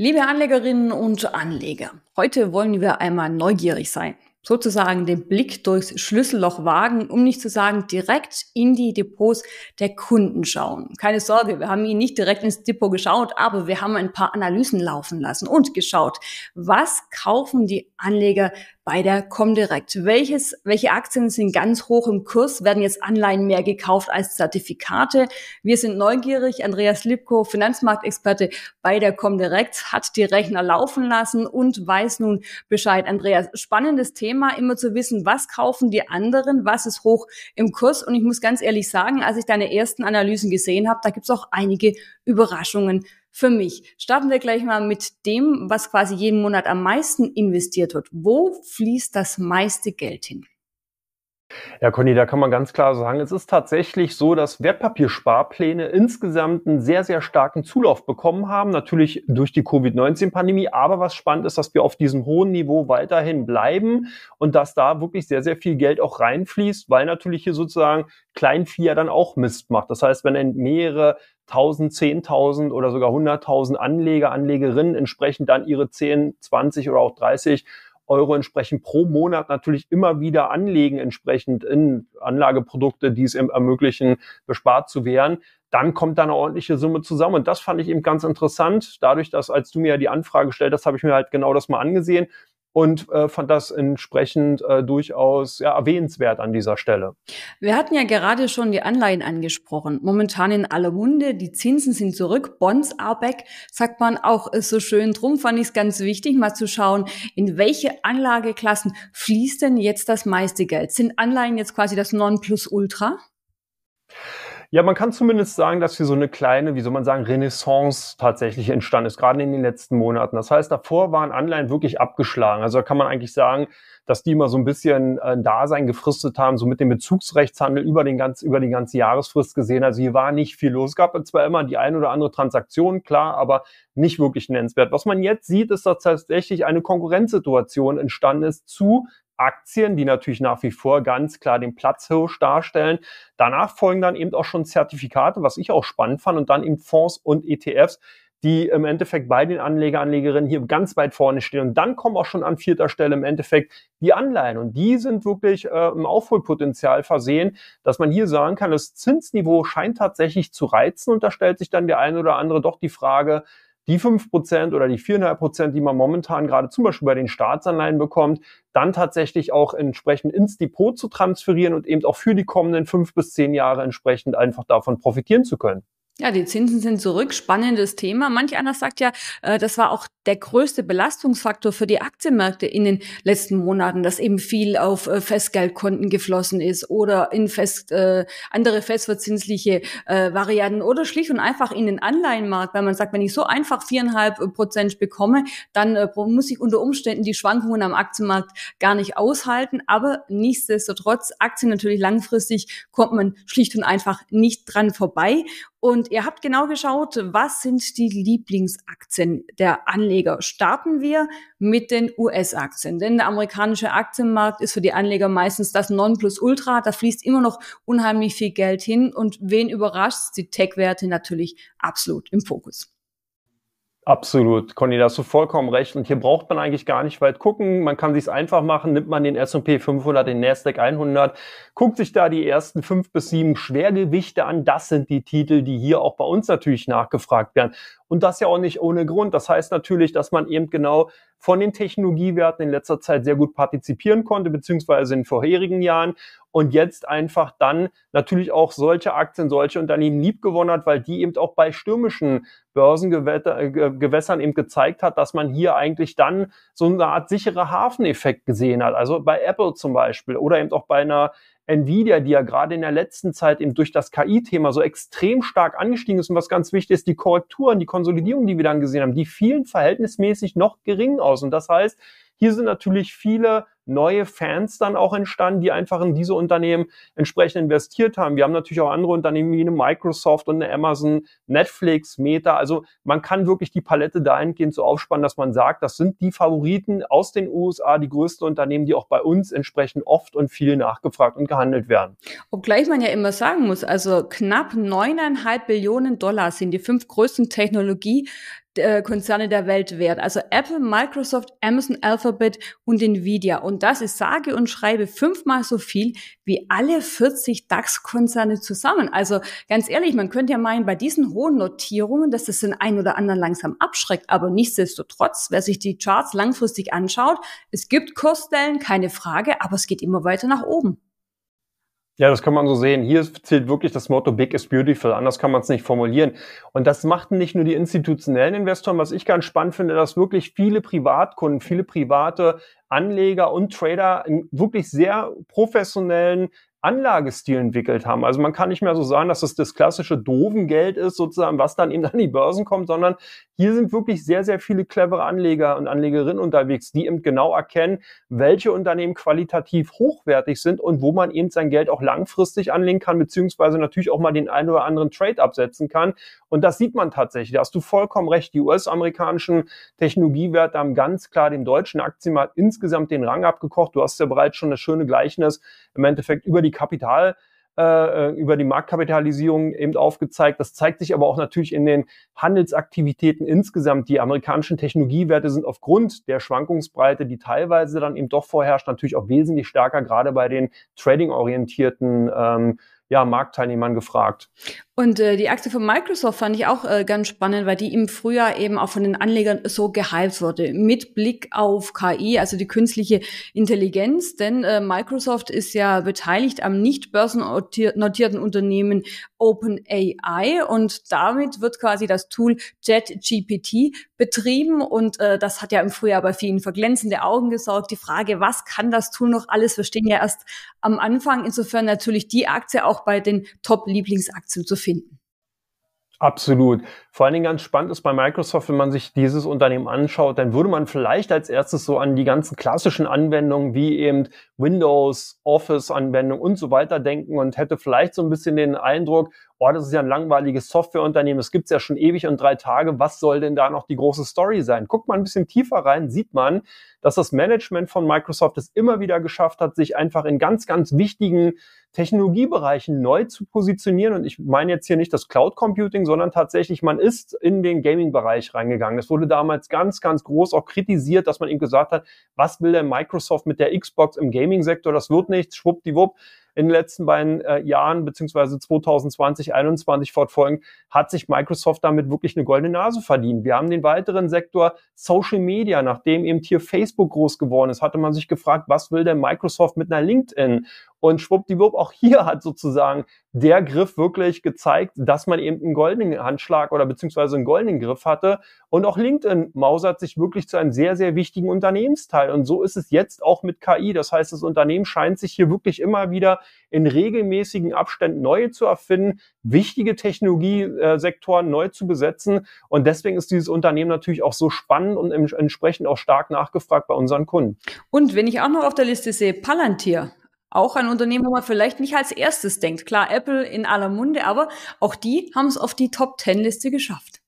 Liebe Anlegerinnen und Anleger, heute wollen wir einmal neugierig sein, sozusagen den Blick durchs Schlüsselloch wagen, um nicht zu sagen direkt in die Depots der Kunden schauen. Keine Sorge, wir haben ihn nicht direkt ins Depot geschaut, aber wir haben ein paar Analysen laufen lassen und geschaut, was kaufen die Anleger bei der Comdirect. Welches, welche Aktien sind ganz hoch im Kurs? Werden jetzt Anleihen mehr gekauft als Zertifikate? Wir sind neugierig. Andreas Lipko, Finanzmarktexperte bei der Comdirect, hat die Rechner laufen lassen und weiß nun Bescheid. Andreas, spannendes Thema, immer zu wissen, was kaufen die anderen, was ist hoch im Kurs. Und ich muss ganz ehrlich sagen, als ich deine ersten Analysen gesehen habe, da gibt es auch einige Überraschungen für mich. Starten wir gleich mal mit dem, was quasi jeden Monat am meisten investiert wird. Wo fließt das meiste Geld hin? Ja, Conny, da kann man ganz klar sagen, es ist tatsächlich so, dass Wertpapiersparpläne insgesamt einen sehr, sehr starken Zulauf bekommen haben. Natürlich durch die Covid-19-Pandemie. Aber was spannend ist, dass wir auf diesem hohen Niveau weiterhin bleiben und dass da wirklich sehr, sehr viel Geld auch reinfließt, weil natürlich hier sozusagen Kleinvieh ja dann auch Mist macht. Das heißt, wenn mehrere 1000, 10.000 oder sogar 100.000 Anleger, Anlegerinnen entsprechend dann ihre 10, 20 oder auch 30 Euro entsprechend pro Monat natürlich immer wieder anlegen, entsprechend in Anlageprodukte, die es ermöglichen, bespart zu werden, dann kommt da eine ordentliche Summe zusammen. Und das fand ich eben ganz interessant. Dadurch, dass als du mir die Anfrage stellt hast, habe ich mir halt genau das mal angesehen und äh, fand das entsprechend äh, durchaus ja, erwähnenswert an dieser Stelle. Wir hatten ja gerade schon die Anleihen angesprochen. Momentan in aller Munde, die Zinsen sind zurück, Bonds are back, sagt man auch ist so schön. Drum fand ich es ganz wichtig, mal zu schauen, in welche Anlageklassen fließt denn jetzt das meiste Geld? Sind Anleihen jetzt quasi das Nonplusultra? Ja, man kann zumindest sagen, dass hier so eine kleine, wie soll man sagen, Renaissance tatsächlich entstanden ist, gerade in den letzten Monaten. Das heißt, davor waren Anleihen wirklich abgeschlagen. Also da kann man eigentlich sagen, dass die immer so ein bisschen äh, ein Dasein gefristet haben, so mit dem Bezugsrechtshandel über den ganz, über die ganze Jahresfrist gesehen. Also hier war nicht viel los. Es gab zwar immer die ein oder andere Transaktion, klar, aber nicht wirklich nennenswert. Was man jetzt sieht, ist, dass tatsächlich eine Konkurrenzsituation entstanden ist zu Aktien, die natürlich nach wie vor ganz klar den Platzhirsch darstellen. Danach folgen dann eben auch schon Zertifikate, was ich auch spannend fand, und dann eben Fonds und ETFs, die im Endeffekt bei den Anleger, Anlegerinnen hier ganz weit vorne stehen. Und dann kommen auch schon an vierter Stelle im Endeffekt die Anleihen. Und die sind wirklich äh, im Aufholpotenzial versehen, dass man hier sagen kann, das Zinsniveau scheint tatsächlich zu reizen. Und da stellt sich dann der eine oder andere doch die Frage, die fünf Prozent oder die viereinhalb Prozent, die man momentan gerade zum Beispiel bei den Staatsanleihen bekommt, dann tatsächlich auch entsprechend ins Depot zu transferieren und eben auch für die kommenden fünf bis zehn Jahre entsprechend einfach davon profitieren zu können. Ja, die Zinsen sind zurück. Spannendes Thema. Manch einer sagt ja, äh, das war auch der größte Belastungsfaktor für die Aktienmärkte in den letzten Monaten, dass eben viel auf äh, Festgeldkonten geflossen ist oder in fest, äh, andere festverzinsliche äh, Varianten oder schlicht und einfach in den Anleihenmarkt, weil man sagt, wenn ich so einfach viereinhalb Prozent bekomme, dann äh, muss ich unter Umständen die Schwankungen am Aktienmarkt gar nicht aushalten. Aber nichtsdestotrotz, Aktien natürlich langfristig kommt man schlicht und einfach nicht dran vorbei. Und ihr habt genau geschaut, was sind die Lieblingsaktien der Anleger. Starten wir mit den US-Aktien, denn der amerikanische Aktienmarkt ist für die Anleger meistens das Nonplusultra. Da fließt immer noch unheimlich viel Geld hin und wen überrascht, die Tech-Werte natürlich absolut im Fokus. Absolut, Conny, da hast du vollkommen recht. Und hier braucht man eigentlich gar nicht weit gucken. Man kann sich's einfach machen. Nimmt man den S&P 500, den Nasdaq 100, guckt sich da die ersten fünf bis sieben Schwergewichte an. Das sind die Titel, die hier auch bei uns natürlich nachgefragt werden. Und das ja auch nicht ohne Grund. Das heißt natürlich, dass man eben genau von den Technologiewerten in letzter Zeit sehr gut partizipieren konnte, beziehungsweise in vorherigen Jahren und jetzt einfach dann natürlich auch solche Aktien, solche Unternehmen liebgewonnen hat, weil die eben auch bei stürmischen Börsengewässern eben gezeigt hat, dass man hier eigentlich dann so eine Art sichere Hafeneffekt gesehen hat. Also bei Apple zum Beispiel oder eben auch bei einer Nvidia, die ja gerade in der letzten Zeit eben durch das KI-Thema so extrem stark angestiegen ist und was ganz wichtig ist, die Korrekturen, die Konsolidierung, die wir dann gesehen haben, die fielen verhältnismäßig noch gering aus. Und das heißt, hier sind natürlich viele neue Fans dann auch entstanden, die einfach in diese Unternehmen entsprechend investiert haben. Wir haben natürlich auch andere Unternehmen wie eine Microsoft und eine Amazon, Netflix, Meta. Also man kann wirklich die Palette dahingehend so aufspannen, dass man sagt, das sind die Favoriten aus den USA, die größten Unternehmen, die auch bei uns entsprechend oft und viel nachgefragt und gehandelt werden. Obgleich man ja immer sagen muss, also knapp neuneinhalb Billionen Dollar sind die fünf größten Technologie äh, Konzerne der Welt wert. Also Apple, Microsoft, Amazon, Alphabet und Nvidia. Und das ist sage und schreibe fünfmal so viel wie alle 40 DAX-Konzerne zusammen. Also ganz ehrlich, man könnte ja meinen, bei diesen hohen Notierungen, dass das den einen oder anderen langsam abschreckt. Aber nichtsdestotrotz, wer sich die Charts langfristig anschaut, es gibt Kursstellen, keine Frage, aber es geht immer weiter nach oben. Ja, das kann man so sehen. Hier zählt wirklich das Motto Big is Beautiful. Anders kann man es nicht formulieren. Und das machten nicht nur die institutionellen Investoren. Was ich ganz spannend finde, dass wirklich viele Privatkunden, viele private Anleger und Trader in wirklich sehr professionellen Anlagestil entwickelt haben. Also man kann nicht mehr so sagen, dass es das klassische Dovengeld ist, sozusagen, was dann eben an die Börsen kommt, sondern hier sind wirklich sehr, sehr viele clevere Anleger und Anlegerinnen unterwegs, die eben genau erkennen, welche Unternehmen qualitativ hochwertig sind und wo man eben sein Geld auch langfristig anlegen kann, beziehungsweise natürlich auch mal den einen oder anderen Trade absetzen kann. Und das sieht man tatsächlich. Da hast du vollkommen recht. Die US-amerikanischen Technologiewerte haben ganz klar den deutschen Aktienmarkt insgesamt den Rang abgekocht. Du hast ja bereits schon das schöne Gleichnis im Endeffekt über die Kapital äh, über die Marktkapitalisierung eben aufgezeigt. Das zeigt sich aber auch natürlich in den Handelsaktivitäten insgesamt. Die amerikanischen Technologiewerte sind aufgrund der Schwankungsbreite, die teilweise dann eben doch vorherrscht, natürlich auch wesentlich stärker, gerade bei den trading-orientierten ähm, ja, Marktteilnehmern gefragt. Und äh, die Aktie von Microsoft fand ich auch äh, ganz spannend, weil die im Frühjahr eben auch von den Anlegern so gehypt wurde, mit Blick auf KI, also die künstliche Intelligenz. Denn äh, Microsoft ist ja beteiligt am nicht börsennotierten Unternehmen OpenAI und damit wird quasi das Tool JetGPT betrieben und äh, das hat ja im Frühjahr bei vielen verglänzende Augen gesorgt. Die Frage, was kann das Tool noch alles? Wir stehen ja erst am Anfang. Insofern natürlich die Aktie auch bei den Top-Lieblingsaktien zu finden finden. Absolut. Vor allen Dingen ganz spannend ist bei Microsoft, wenn man sich dieses Unternehmen anschaut, dann würde man vielleicht als erstes so an die ganzen klassischen Anwendungen wie eben Windows, Office-Anwendungen und so weiter denken und hätte vielleicht so ein bisschen den Eindruck, oh, das ist ja ein langweiliges Softwareunternehmen, es gibt's ja schon ewig und drei Tage, was soll denn da noch die große Story sein? Guckt man ein bisschen tiefer rein, sieht man, dass das Management von Microsoft es immer wieder geschafft hat, sich einfach in ganz, ganz wichtigen Technologiebereichen neu zu positionieren. Und ich meine jetzt hier nicht das Cloud Computing, sondern tatsächlich, man ist in den Gaming-Bereich reingegangen. Das wurde damals ganz, ganz groß auch kritisiert, dass man eben gesagt hat, was will denn Microsoft mit der Xbox im Gaming-Sektor? Das wird nichts, schwuppdiwupp in den letzten beiden äh, Jahren, beziehungsweise 2020, 2021 fortfolgend, hat sich Microsoft damit wirklich eine goldene Nase verdient. Wir haben den weiteren Sektor Social Media, nachdem eben hier Facebook groß geworden ist, hatte man sich gefragt, was will denn Microsoft mit einer LinkedIn? Und schwuppdiwupp, auch hier hat sozusagen der Griff wirklich gezeigt, dass man eben einen goldenen Handschlag oder beziehungsweise einen goldenen Griff hatte. Und auch LinkedIn mausert sich wirklich zu einem sehr, sehr wichtigen Unternehmensteil. Und so ist es jetzt auch mit KI. Das heißt, das Unternehmen scheint sich hier wirklich immer wieder in regelmäßigen Abständen neue zu erfinden, wichtige Technologiesektoren neu zu besetzen. Und deswegen ist dieses Unternehmen natürlich auch so spannend und entsprechend auch stark nachgefragt bei unseren Kunden. Und wenn ich auch noch auf der Liste sehe, Palantir, auch ein Unternehmen, wo man vielleicht nicht als erstes denkt. Klar, Apple in aller Munde, aber auch die haben es auf die Top-10-Liste geschafft.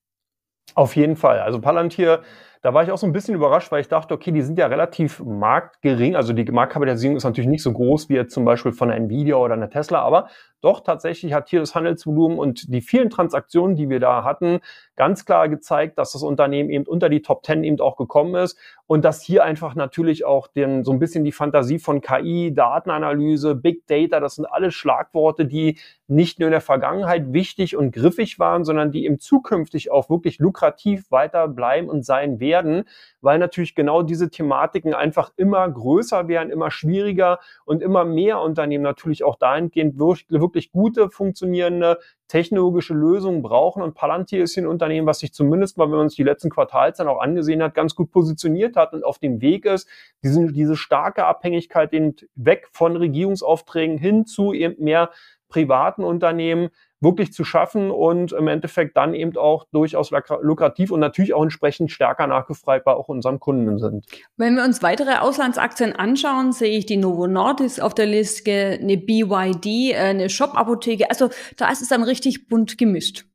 Auf jeden Fall. Also Palantir, da war ich auch so ein bisschen überrascht, weil ich dachte, okay, die sind ja relativ marktgering. Also die Marktkapitalisierung ist natürlich nicht so groß wie jetzt zum Beispiel von einer Nvidia oder einer Tesla, aber doch tatsächlich hat hier das Handelsvolumen und die vielen Transaktionen, die wir da hatten, ganz klar gezeigt, dass das Unternehmen eben unter die Top 10 eben auch gekommen ist und dass hier einfach natürlich auch den, so ein bisschen die Fantasie von KI, Datenanalyse, Big Data, das sind alles Schlagworte, die nicht nur in der Vergangenheit wichtig und griffig waren, sondern die eben zukünftig auch wirklich lukrativ weiter bleiben und sein werden, weil natürlich genau diese Thematiken einfach immer größer werden, immer schwieriger und immer mehr Unternehmen natürlich auch dahingehend wirklich gute, funktionierende technologische Lösungen brauchen. Und Palantir ist ein Unternehmen, was sich zumindest mal, wenn man uns die letzten Quartalzahlen auch angesehen hat, ganz gut positioniert hat und auf dem Weg ist, diese, diese starke Abhängigkeit eben weg von Regierungsaufträgen hin zu eben mehr privaten Unternehmen wirklich zu schaffen und im Endeffekt dann eben auch durchaus lukrativ und natürlich auch entsprechend stärker nachgefragt bei auch unseren Kunden sind. Wenn wir uns weitere Auslandsaktien anschauen, sehe ich die Novo Nordisk auf der Liste, eine BYD, eine Shop-Apotheke. Also da ist es dann richtig bunt gemischt.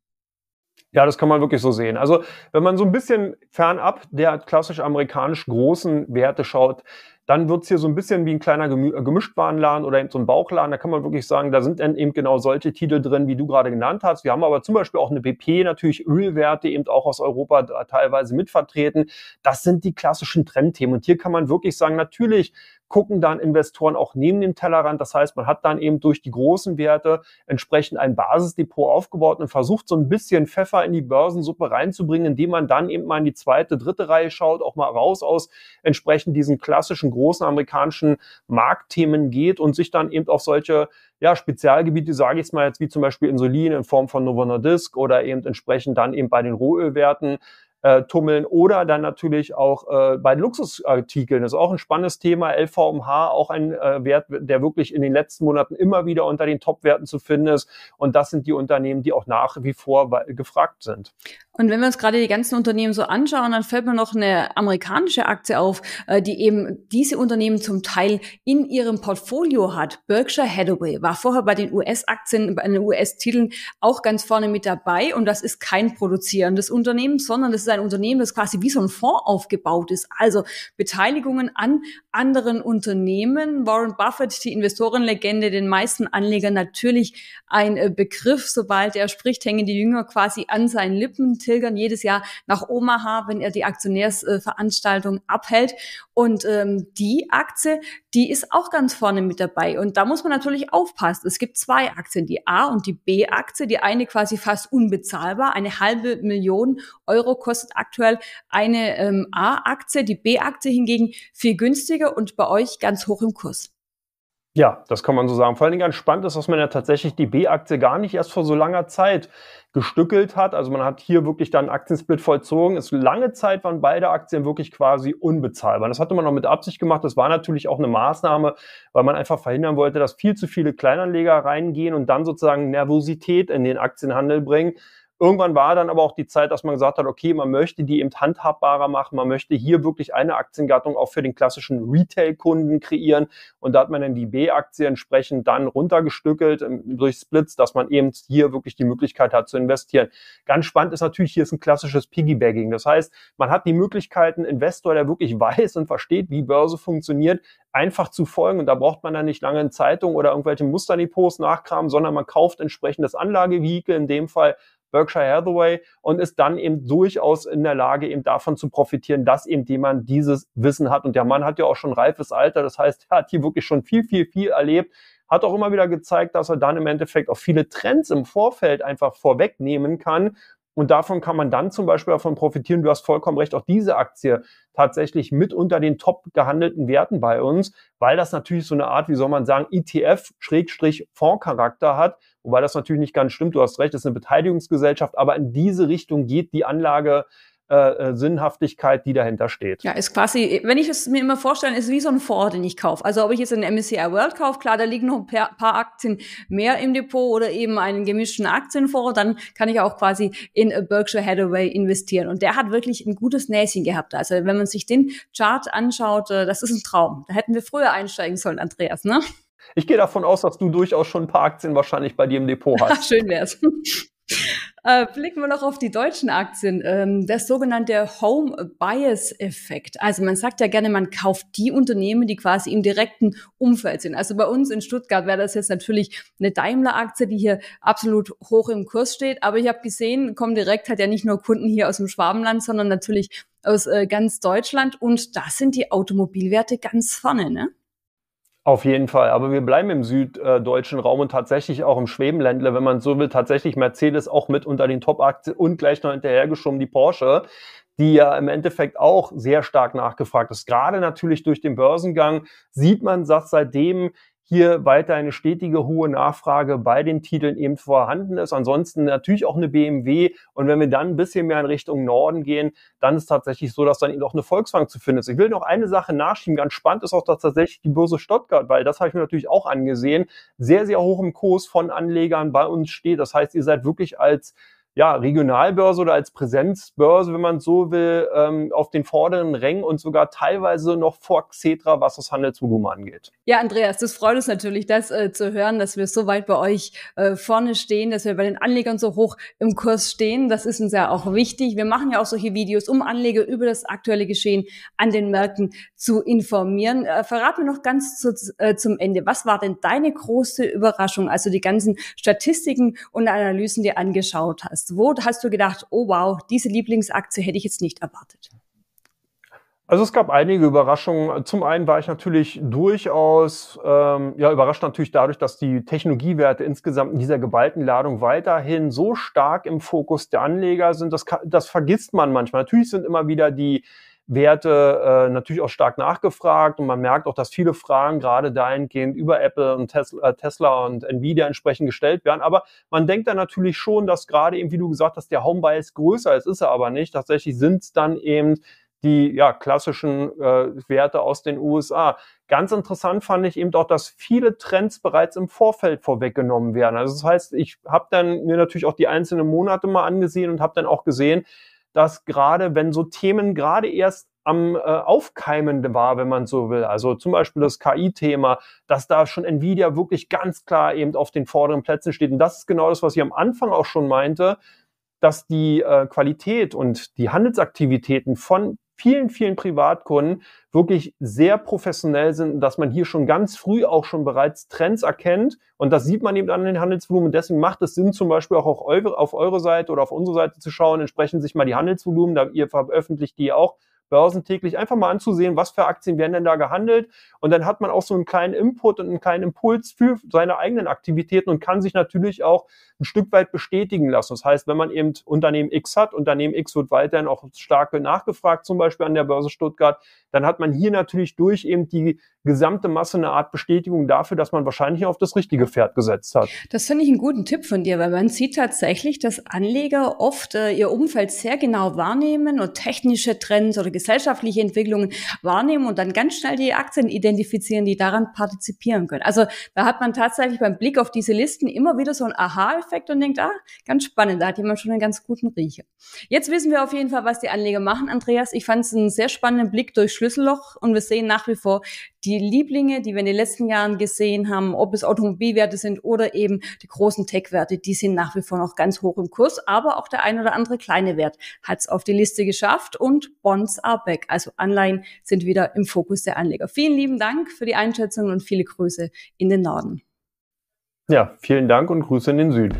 Ja, das kann man wirklich so sehen. Also wenn man so ein bisschen fernab der klassisch amerikanischen großen Werte schaut, dann wird's hier so ein bisschen wie ein kleiner Gemü Gemischtwarenladen oder eben so ein Bauchladen. Da kann man wirklich sagen, da sind dann eben genau solche Titel drin, wie du gerade genannt hast. Wir haben aber zum Beispiel auch eine BP, natürlich Ölwerte eben auch aus Europa teilweise mitvertreten. Das sind die klassischen Trendthemen. Und hier kann man wirklich sagen, natürlich gucken dann Investoren auch neben dem Tellerrand. Das heißt, man hat dann eben durch die großen Werte entsprechend ein Basisdepot aufgebaut und versucht so ein bisschen Pfeffer in die Börsensuppe reinzubringen, indem man dann eben mal in die zweite, dritte Reihe schaut, auch mal raus aus entsprechend diesen klassischen großen amerikanischen Marktthemen geht und sich dann eben auf solche ja, Spezialgebiete, sage ich es mal jetzt, wie zum Beispiel Insulin in Form von Novo Nordisk oder eben entsprechend dann eben bei den Rohölwerten äh, tummeln oder dann natürlich auch äh, bei Luxusartikeln. Das ist auch ein spannendes Thema. LVMH, auch ein äh, Wert, der wirklich in den letzten Monaten immer wieder unter den Top-Werten zu finden ist. Und das sind die Unternehmen, die auch nach wie vor gefragt sind. Und wenn wir uns gerade die ganzen Unternehmen so anschauen, dann fällt mir noch eine amerikanische Aktie auf, äh, die eben diese Unternehmen zum Teil in ihrem Portfolio hat. Berkshire Hathaway war vorher bei den US-Aktien, bei den US-Titeln auch ganz vorne mit dabei. Und das ist kein produzierendes Unternehmen, sondern das ist ein Unternehmen, das quasi wie so ein Fonds aufgebaut ist. Also Beteiligungen an anderen Unternehmen. Warren Buffett, die Investorenlegende, den meisten Anlegern natürlich ein äh, Begriff. Sobald er spricht, hängen die Jünger quasi an seinen Lippen pilgern jedes Jahr nach Omaha, wenn er die Aktionärsveranstaltung abhält. Und ähm, die Aktie, die ist auch ganz vorne mit dabei. Und da muss man natürlich aufpassen. Es gibt zwei Aktien, die A- und die B-Aktie. Die eine quasi fast unbezahlbar. Eine halbe Million Euro kostet aktuell eine ähm, A-Aktie. Die B-Aktie hingegen viel günstiger und bei euch ganz hoch im Kurs. Ja, das kann man so sagen. Vor allen Dingen ganz spannend ist, dass man ja tatsächlich die B-Aktie gar nicht erst vor so langer Zeit gestückelt hat. Also man hat hier wirklich dann Aktiensplit vollzogen. Es lange Zeit waren beide Aktien wirklich quasi unbezahlbar. Das hatte man noch mit Absicht gemacht. Das war natürlich auch eine Maßnahme, weil man einfach verhindern wollte, dass viel zu viele Kleinanleger reingehen und dann sozusagen Nervosität in den Aktienhandel bringen. Irgendwann war dann aber auch die Zeit, dass man gesagt hat, okay, man möchte die eben handhabbarer machen, man möchte hier wirklich eine Aktiengattung auch für den klassischen Retail-Kunden kreieren und da hat man dann die B-Aktie entsprechend dann runtergestückelt ähm, durch Splits, dass man eben hier wirklich die Möglichkeit hat zu investieren. Ganz spannend ist natürlich, hier ist ein klassisches Piggybagging. Das heißt, man hat die Möglichkeit, einen Investor, der wirklich weiß und versteht, wie Börse funktioniert, einfach zu folgen und da braucht man dann nicht lange in Zeitung oder irgendwelche Musterdepots nachkramen, sondern man kauft entsprechend das Anlagevehikel, in dem Fall Berkshire Hathaway und ist dann eben durchaus in der Lage, eben davon zu profitieren, dass eben jemand dieses Wissen hat. Und der Mann hat ja auch schon reifes Alter, das heißt, er hat hier wirklich schon viel, viel, viel erlebt, hat auch immer wieder gezeigt, dass er dann im Endeffekt auch viele Trends im Vorfeld einfach vorwegnehmen kann und davon kann man dann zum Beispiel davon profitieren. Du hast vollkommen recht, auch diese Aktie tatsächlich mit unter den top gehandelten Werten bei uns, weil das natürlich so eine Art, wie soll man sagen, ETF-Fondscharakter hat. Wobei das natürlich nicht ganz stimmt. Du hast recht, es ist eine Beteiligungsgesellschaft, aber in diese Richtung geht die Anlage äh, äh, Sinnhaftigkeit, die dahinter steht. Ja, ist quasi, wenn ich es mir immer vorstelle, ist wie so ein Fonds, den ich kaufe. Also ob ich jetzt einen MSCI World kaufe, klar, da liegen noch ein paar Aktien mehr im Depot oder eben einen gemischten Aktienfonds, dann kann ich auch quasi in Berkshire Hathaway investieren. Und der hat wirklich ein gutes Näschen gehabt. Also wenn man sich den Chart anschaut, äh, das ist ein Traum. Da hätten wir früher einsteigen sollen, Andreas, ne? Ich gehe davon aus, dass du durchaus schon ein paar Aktien wahrscheinlich bei dir im Depot hast. Schön wär's. Äh, blicken wir noch auf die deutschen Aktien. Ähm, der sogenannte Home Bias Effekt. Also man sagt ja gerne, man kauft die Unternehmen, die quasi im direkten Umfeld sind. Also bei uns in Stuttgart wäre das jetzt natürlich eine Daimler-Aktie, die hier absolut hoch im Kurs steht. Aber ich habe gesehen, kommen direkt hat ja nicht nur Kunden hier aus dem Schwabenland, sondern natürlich aus äh, ganz Deutschland. Und da sind die Automobilwerte ganz vorne, ne? Auf jeden Fall. Aber wir bleiben im süddeutschen Raum und tatsächlich auch im Schwebenländler, wenn man so will, tatsächlich Mercedes auch mit unter den Top-Aktien und gleich noch hinterhergeschoben die Porsche, die ja im Endeffekt auch sehr stark nachgefragt ist. Gerade natürlich durch den Börsengang sieht man, dass seitdem hier weiter eine stetige hohe Nachfrage bei den Titeln eben vorhanden ist. Ansonsten natürlich auch eine BMW. Und wenn wir dann ein bisschen mehr in Richtung Norden gehen, dann ist tatsächlich so, dass dann eben auch eine Volkswagen zu finden ist. Ich will noch eine Sache nachschieben. Ganz spannend ist auch dass tatsächlich die Börse Stuttgart, weil das habe ich mir natürlich auch angesehen, sehr, sehr hoch im Kurs von Anlegern bei uns steht. Das heißt, ihr seid wirklich als ja, Regionalbörse oder als Präsenzbörse, wenn man so will, ähm, auf den vorderen Rängen und sogar teilweise noch vor Xetra, was das Handelsvolumen angeht. Ja, Andreas, das freut uns natürlich, das äh, zu hören, dass wir so weit bei euch äh, vorne stehen, dass wir bei den Anlegern so hoch im Kurs stehen. Das ist uns ja auch wichtig. Wir machen ja auch solche Videos, um Anleger über das aktuelle Geschehen an den Märkten zu informieren. Äh, verrat mir noch ganz zu, äh, zum Ende, was war denn deine große Überraschung, als du die ganzen Statistiken und Analysen dir angeschaut hast? Hast? Wo hast du gedacht, oh wow, diese Lieblingsaktie hätte ich jetzt nicht erwartet? Also es gab einige Überraschungen. Zum einen war ich natürlich durchaus ähm, ja überrascht natürlich dadurch, dass die Technologiewerte insgesamt in dieser geballten Ladung weiterhin so stark im Fokus der Anleger sind. Das, das vergisst man manchmal. Natürlich sind immer wieder die Werte äh, natürlich auch stark nachgefragt und man merkt auch, dass viele Fragen gerade dahingehend über Apple und Tesla, äh, Tesla und Nvidia entsprechend gestellt werden. Aber man denkt dann natürlich schon, dass gerade eben, wie du gesagt hast, der Home Bias größer ist, ist er aber nicht. Tatsächlich sind es dann eben die ja, klassischen äh, Werte aus den USA. Ganz interessant fand ich eben auch, dass viele Trends bereits im Vorfeld vorweggenommen werden. Also das heißt, ich habe dann mir natürlich auch die einzelnen Monate mal angesehen und habe dann auch gesehen, dass gerade wenn so Themen gerade erst am äh, Aufkeimen war, wenn man so will. Also zum Beispiel das KI-Thema, dass da schon Nvidia wirklich ganz klar eben auf den vorderen Plätzen steht. Und das ist genau das, was ich am Anfang auch schon meinte, dass die äh, Qualität und die Handelsaktivitäten von vielen, vielen Privatkunden wirklich sehr professionell sind, dass man hier schon ganz früh auch schon bereits Trends erkennt. Und das sieht man eben an den Handelsvolumen. Deswegen macht es Sinn, zum Beispiel auch auf eure, auf eure Seite oder auf unsere Seite zu schauen, entsprechend sich mal die Handelsvolumen, da ihr veröffentlicht die auch börsentäglich einfach mal anzusehen, was für Aktien werden denn da gehandelt. Und dann hat man auch so einen kleinen Input und einen kleinen Impuls für seine eigenen Aktivitäten und kann sich natürlich auch ein Stück weit bestätigen lassen. Das heißt, wenn man eben Unternehmen X hat, Unternehmen X wird weiterhin auch stark nachgefragt, zum Beispiel an der Börse Stuttgart, dann hat man hier natürlich durch eben die gesamte Masse eine Art Bestätigung dafür, dass man wahrscheinlich auf das richtige Pferd gesetzt hat. Das finde ich einen guten Tipp von dir, weil man sieht tatsächlich, dass Anleger oft äh, ihr Umfeld sehr genau wahrnehmen und technische Trends oder gesellschaftliche Entwicklungen wahrnehmen und dann ganz schnell die Aktien identifizieren, die daran partizipieren können. Also da hat man tatsächlich beim Blick auf diese Listen immer wieder so einen Aha-Effekt und denkt, ah, ganz spannend, da hat jemand schon einen ganz guten Riecher. Jetzt wissen wir auf jeden Fall, was die Anleger machen, Andreas. Ich fand es einen sehr spannenden Blick durch Schlüsselloch und wir sehen nach wie vor die Lieblinge, die wir in den letzten Jahren gesehen haben, ob es Automobilwerte sind oder eben die großen Tech-Werte, die sind nach wie vor noch ganz hoch im Kurs. Aber auch der ein oder andere kleine Wert hat es auf die Liste geschafft und Bonds back. Also Anleihen sind wieder im Fokus der Anleger. Vielen lieben Dank für die Einschätzung und viele Grüße in den Norden. Ja, vielen Dank und Grüße in den Süden.